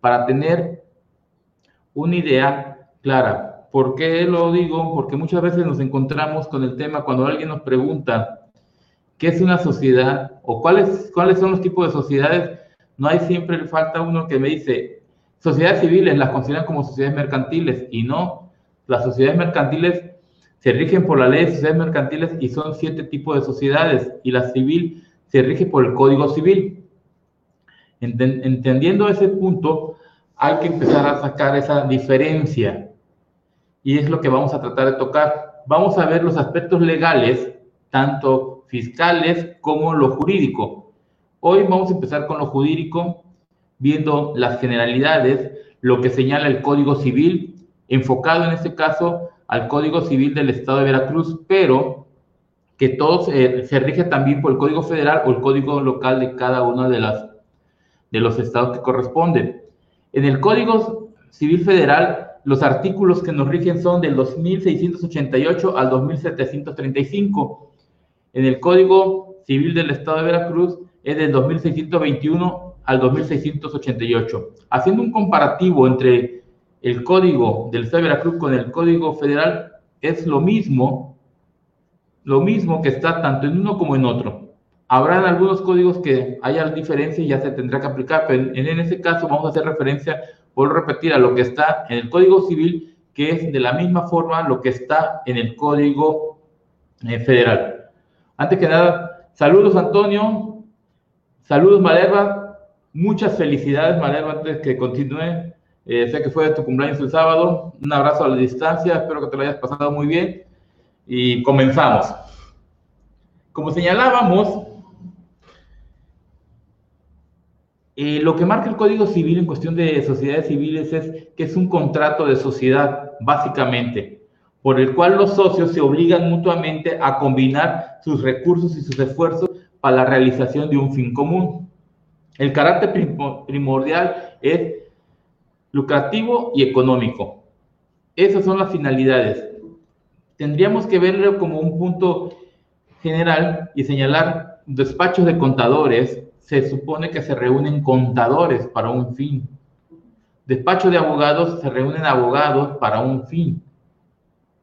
para tener una idea clara. ¿Por qué lo digo? Porque muchas veces nos encontramos con el tema cuando alguien nos pregunta qué es una sociedad o cuáles, cuáles son los tipos de sociedades. No hay siempre falta uno que me dice, sociedades civiles las consideran como sociedades mercantiles y no, las sociedades mercantiles se rigen por la ley de sociedades mercantiles y son siete tipos de sociedades y la civil se rige por el Código Civil. Entendiendo ese punto, hay que empezar a sacar esa diferencia y es lo que vamos a tratar de tocar. Vamos a ver los aspectos legales, tanto fiscales como lo jurídico. Hoy vamos a empezar con lo jurídico, viendo las generalidades, lo que señala el Código Civil, enfocado en este caso al Código Civil del Estado de Veracruz, pero que todo se, rige también por el Código Federal o el Código Local de cada uno de, las, de los estados que corresponden. En el Código Civil Federal, los artículos que nos rigen son del 2688 al 2735. En el Código Civil del Estado de Veracruz es del 2621 al 2688. Haciendo un comparativo entre el código del Estado de Veracruz con el código federal es lo mismo, lo mismo que está tanto en uno como en otro. Habrán algunos códigos que haya diferencia y ya se tendrá que aplicar, pero en, en ese caso vamos a hacer referencia, por repetir, a lo que está en el Código Civil, que es de la misma forma lo que está en el Código eh, Federal. Antes que nada, saludos Antonio, saludos Malerva, muchas felicidades Malerva antes que continúe. Eh, sé que fue tu cumpleaños el sábado. Un abrazo a la distancia. Espero que te lo hayas pasado muy bien. Y comenzamos. Como señalábamos, eh, lo que marca el Código Civil en cuestión de sociedades civiles es que es un contrato de sociedad, básicamente, por el cual los socios se obligan mutuamente a combinar sus recursos y sus esfuerzos para la realización de un fin común. El carácter primordial es lucrativo y económico. Esas son las finalidades. Tendríamos que verlo como un punto general y señalar despachos de contadores. Se supone que se reúnen contadores para un fin. Despacho de abogados se reúnen abogados para un fin.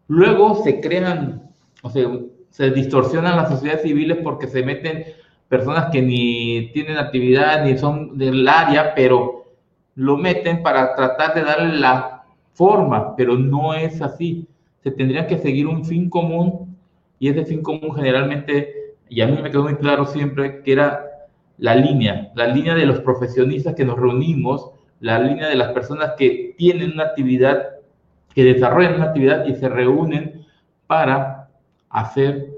Luego se crean, o sea, se distorsionan las sociedades civiles porque se meten personas que ni tienen actividad ni son del área, pero lo meten para tratar de darle la forma, pero no es así. Se tendría que seguir un fin común y ese fin común generalmente, y a mí me quedó muy claro siempre, que era la línea, la línea de los profesionistas que nos reunimos, la línea de las personas que tienen una actividad, que desarrollan una actividad y se reúnen para hacer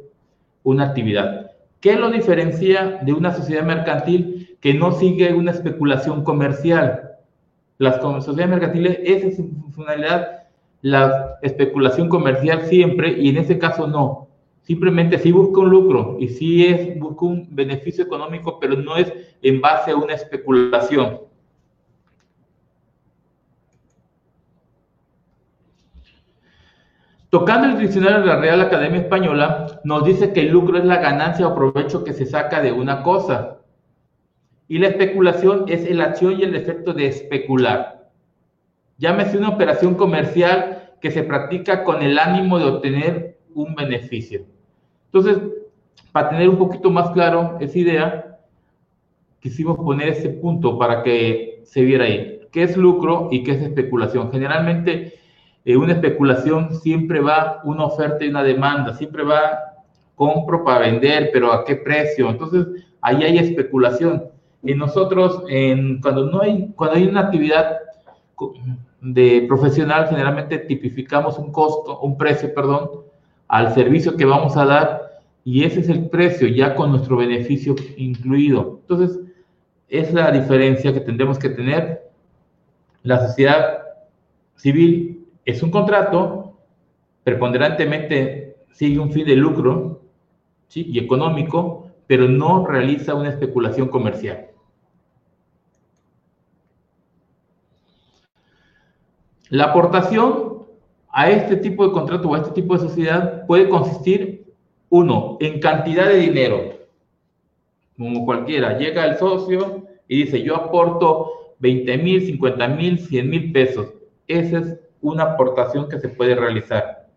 una actividad. ¿Qué lo diferencia de una sociedad mercantil que no sigue una especulación comercial? Las sociedades mercantiles, esa es su funcionalidad, la especulación comercial siempre, y en este caso no. Simplemente sí busca un lucro y sí es, busca un beneficio económico, pero no es en base a una especulación. Tocando el diccionario de la Real Academia Española, nos dice que el lucro es la ganancia o provecho que se saca de una cosa. Y la especulación es la acción y el efecto de especular. Llámese una operación comercial que se practica con el ánimo de obtener un beneficio. Entonces, para tener un poquito más claro esa idea, quisimos poner ese punto para que se viera ahí. ¿Qué es lucro y qué es especulación? Generalmente, eh, una especulación siempre va una oferta y una demanda, siempre va compro para vender, pero ¿a qué precio? Entonces, ahí hay especulación. Y nosotros, en, cuando, no hay, cuando hay una actividad de profesional, generalmente tipificamos un costo, un precio, perdón, al servicio que vamos a dar y ese es el precio ya con nuestro beneficio incluido. Entonces, es la diferencia que tendremos que tener. La sociedad civil es un contrato, preponderantemente sigue un fin de lucro y económico, pero no realiza una especulación comercial. La aportación a este tipo de contrato o a este tipo de sociedad puede consistir, uno, en cantidad de dinero, como cualquiera. Llega el socio y dice, yo aporto 20 mil, 50 mil, 100 mil pesos. Esa es una aportación que se puede realizar.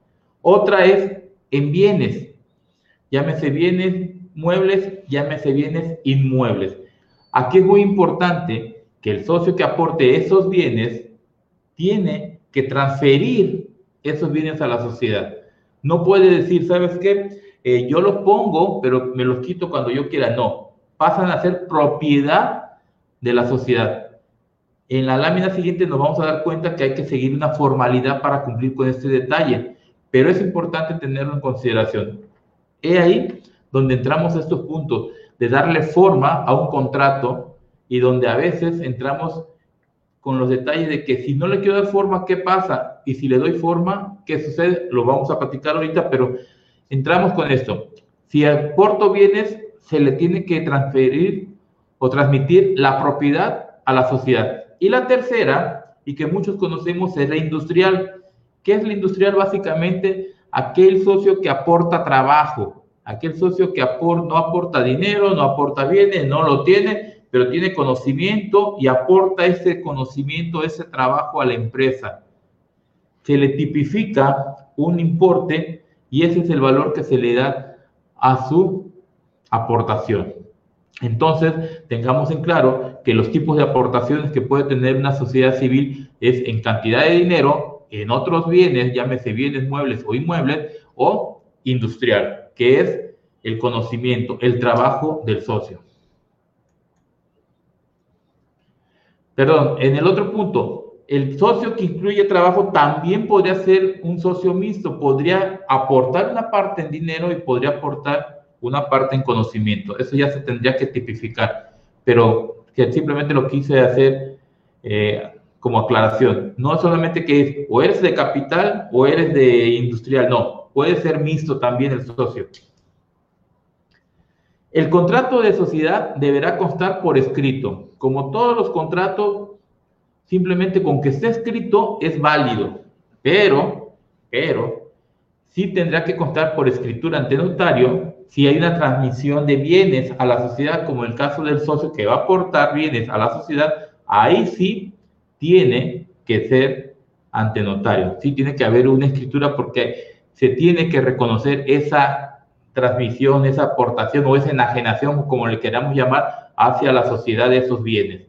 Otra es en bienes, llámese bienes muebles, llámese bienes inmuebles. Aquí es muy importante que el socio que aporte esos bienes tiene que transferir esos bienes a la sociedad. No puede decir, ¿sabes qué? Eh, yo los pongo, pero me los quito cuando yo quiera. No, pasan a ser propiedad de la sociedad. En la lámina siguiente nos vamos a dar cuenta que hay que seguir una formalidad para cumplir con este detalle, pero es importante tenerlo en consideración. He ahí donde entramos a estos puntos de darle forma a un contrato y donde a veces entramos con los detalles de que si no le quiero dar forma, ¿qué pasa? Y si le doy forma, ¿qué sucede? Lo vamos a platicar ahorita, pero entramos con esto. Si aporto bienes, se le tiene que transferir o transmitir la propiedad a la sociedad. Y la tercera, y que muchos conocemos, es la industrial. ¿Qué es la industrial? Básicamente, aquel socio que aporta trabajo, aquel socio que no aporta dinero, no aporta bienes, no lo tiene, pero tiene conocimiento y aporta ese conocimiento, ese trabajo a la empresa. Se le tipifica un importe y ese es el valor que se le da a su aportación. Entonces, tengamos en claro que los tipos de aportaciones que puede tener una sociedad civil es en cantidad de dinero, en otros bienes, llámese bienes muebles o inmuebles, o industrial, que es el conocimiento, el trabajo del socio. Perdón, en el otro punto, el socio que incluye trabajo también podría ser un socio mixto, podría aportar una parte en dinero y podría aportar una parte en conocimiento. Eso ya se tendría que tipificar, pero que simplemente lo quise hacer eh, como aclaración. No solamente que es o eres de capital o eres de industrial, no, puede ser mixto también el socio. El contrato de sociedad deberá constar por escrito. Como todos los contratos, simplemente con que esté escrito es válido, pero, pero, sí tendrá que constar por escritura ante notario si hay una transmisión de bienes a la sociedad, como el caso del socio que va a aportar bienes a la sociedad, ahí sí tiene que ser ante notario. Sí tiene que haber una escritura porque se tiene que reconocer esa transmisión, esa aportación o esa enajenación, como le queramos llamar, hacia la sociedad de esos bienes.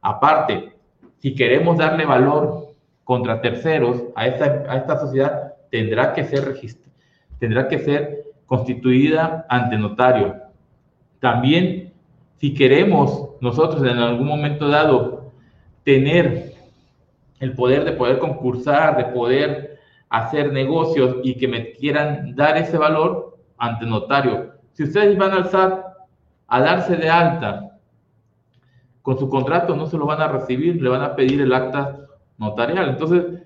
Aparte, si queremos darle valor contra terceros a esta, a esta sociedad, tendrá que ser tendrá que ser constituida ante notario. También, si queremos nosotros en algún momento dado tener el poder de poder concursar, de poder hacer negocios y que me quieran dar ese valor, ante notario. Si ustedes van al SAT a darse de alta con su contrato, no se lo van a recibir, le van a pedir el acta notarial. Entonces,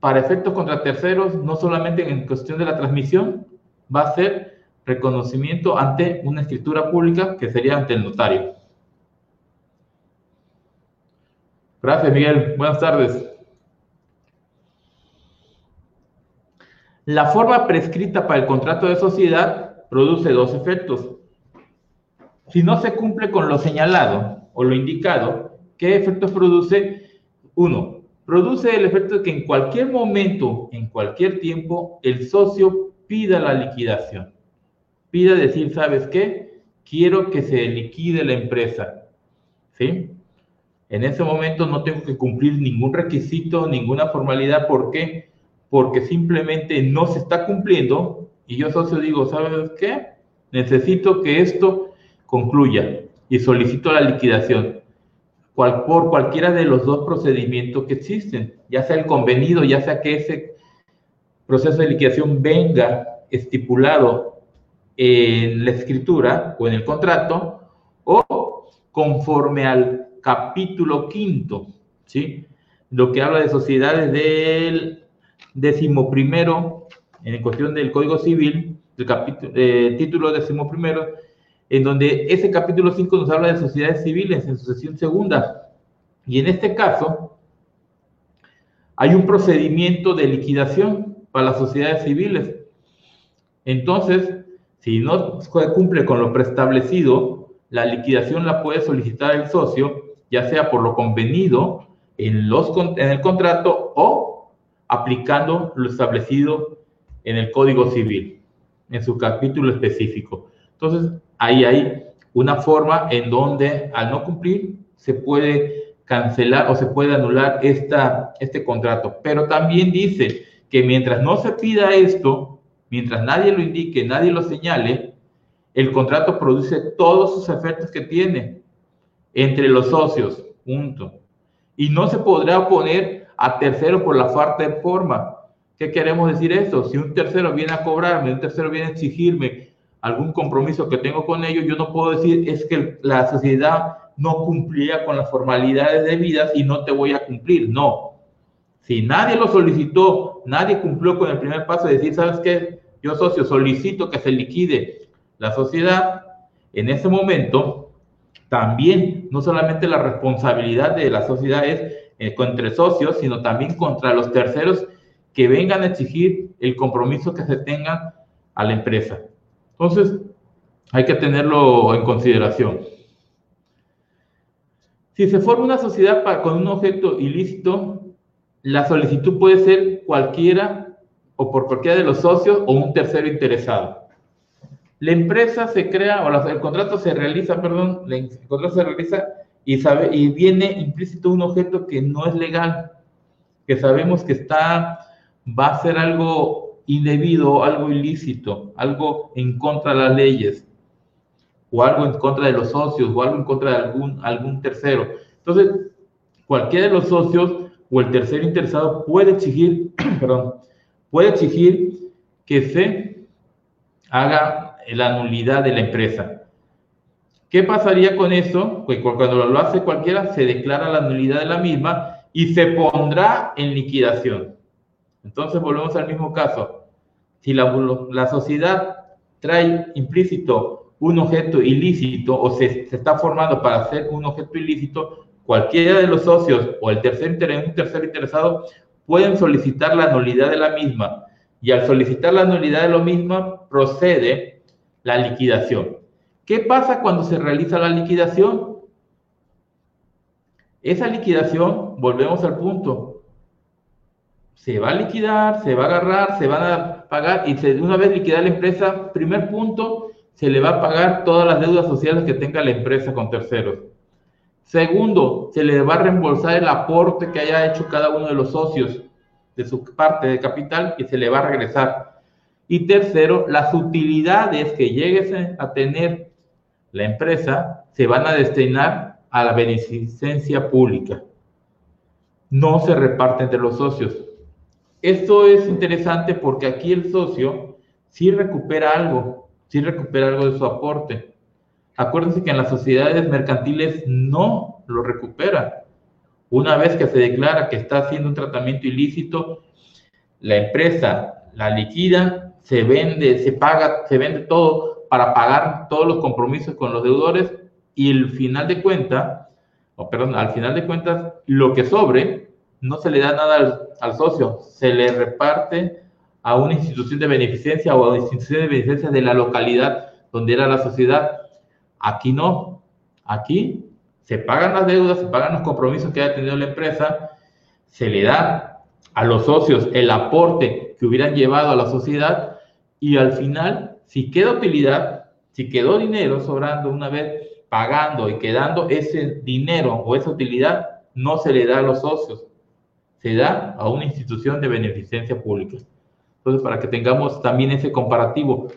para efectos contra terceros, no solamente en cuestión de la transmisión, va a ser reconocimiento ante una escritura pública que sería ante el notario. Gracias, Miguel. Buenas tardes. La forma prescrita para el contrato de sociedad produce dos efectos. Si no se cumple con lo señalado o lo indicado, ¿qué efectos produce? Uno, produce el efecto de que en cualquier momento, en cualquier tiempo, el socio pida la liquidación. Pida decir, ¿sabes qué? Quiero que se liquide la empresa. ¿Sí? En ese momento no tengo que cumplir ningún requisito, ninguna formalidad. ¿Por qué? porque simplemente no se está cumpliendo y yo socio digo, ¿sabes qué? Necesito que esto concluya y solicito la liquidación por cualquiera de los dos procedimientos que existen, ya sea el convenido, ya sea que ese proceso de liquidación venga estipulado en la escritura o en el contrato o conforme al capítulo quinto, ¿sí? Lo que habla de sociedades del decimoprimero, en cuestión del Código Civil, el capítulo, eh, título decimoprimero, en donde ese capítulo 5 nos habla de sociedades civiles en su sesión segunda. Y en este caso, hay un procedimiento de liquidación para las sociedades civiles. Entonces, si no cumple con lo preestablecido, la liquidación la puede solicitar el socio ya sea por lo convenido en, los, en el contrato o aplicando lo establecido en el Código Civil, en su capítulo específico. Entonces, ahí hay una forma en donde al no cumplir se puede cancelar o se puede anular esta, este contrato. Pero también dice que mientras no se pida esto, mientras nadie lo indique, nadie lo señale, el contrato produce todos sus efectos que tiene entre los socios, punto. Y no se podrá oponer a tercero por la falta de forma. ¿Qué queremos decir eso? Si un tercero viene a cobrarme, un tercero viene a exigirme algún compromiso que tengo con ellos, yo no puedo decir es que la sociedad no cumplía con las formalidades debidas y no te voy a cumplir. No. Si nadie lo solicitó, nadie cumplió con el primer paso de decir, ¿sabes qué? Yo socio solicito que se liquide la sociedad. En ese momento, también no solamente la responsabilidad de la sociedad es eh, entre socios, sino también contra los terceros que vengan a exigir el compromiso que se tenga a la empresa. Entonces, hay que tenerlo en consideración. Si se forma una sociedad con un objeto ilícito, la solicitud puede ser cualquiera o por cualquiera de los socios o un tercero interesado. La empresa se crea, o el contrato se realiza, perdón, el contrato se realiza y, sabe, y viene implícito un objeto que no es legal, que sabemos que está, va a ser algo indebido, algo ilícito, algo en contra de las leyes, o algo en contra de los socios, o algo en contra de algún, algún tercero. Entonces, cualquiera de los socios o el tercero interesado puede exigir, perdón, puede exigir que se haga la nulidad de la empresa. ¿Qué pasaría con eso? Pues cuando lo hace cualquiera, se declara la nulidad de la misma y se pondrá en liquidación. Entonces volvemos al mismo caso. Si la, la sociedad trae implícito un objeto ilícito o se, está formando para hacer un objeto ilícito, cualquiera de los socios o el tercer, un tercer interesado pueden solicitar la nulidad de la misma y al solicitar la nulidad de lo mismo procede la liquidación. ¿Qué pasa cuando se realiza la liquidación? Esa liquidación, volvemos al punto, se va a liquidar, se va a agarrar, se van a pagar y una vez liquidada la empresa, primer punto, se le va a pagar todas las deudas sociales que tenga la empresa con terceros. Segundo, se le va a reembolsar el aporte que haya hecho cada uno de los socios de su parte de capital y se le va a regresar. Y tercero, las utilidades que llegue a tener la empresa se van a destinar a la beneficencia pública. No se reparte entre los socios. Esto es interesante porque aquí el socio sí recupera algo, sí recupera algo de su aporte. Acuérdense que en las sociedades mercantiles no lo recupera. Una vez que se declara que está haciendo un tratamiento ilícito, la empresa la liquida, se vende, se paga, se vende todo para pagar todos los compromisos con los deudores y el final de cuentas, o perdón, al final de cuentas, lo que sobre no se le da nada al, socio, se le reparte a una institución de beneficencia o a una institución de beneficencia de la localidad donde era la sociedad Aquí no. Aquí se pagan las deudas, se pagan los compromisos que haya tenido la empresa, se le da a los socios el aporte que hubieran llevado a la sociedad y al final, si queda utilidad, si quedó dinero sobrando una vez pagando y quedando ese dinero o esa utilidad, no se le da a los socios, se da a una institución de beneficencia pública. Entonces, para que tengamos también ese comparativo,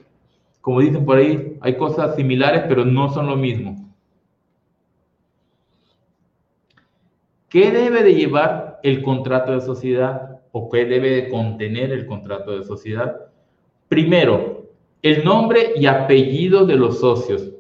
como dicen por ahí, hay cosas similares, pero no son lo mismo. ¿Qué debe de llevar el contrato de sociedad o qué debe de contener el contrato de sociedad? Primero, el nombre y apellido de los socios.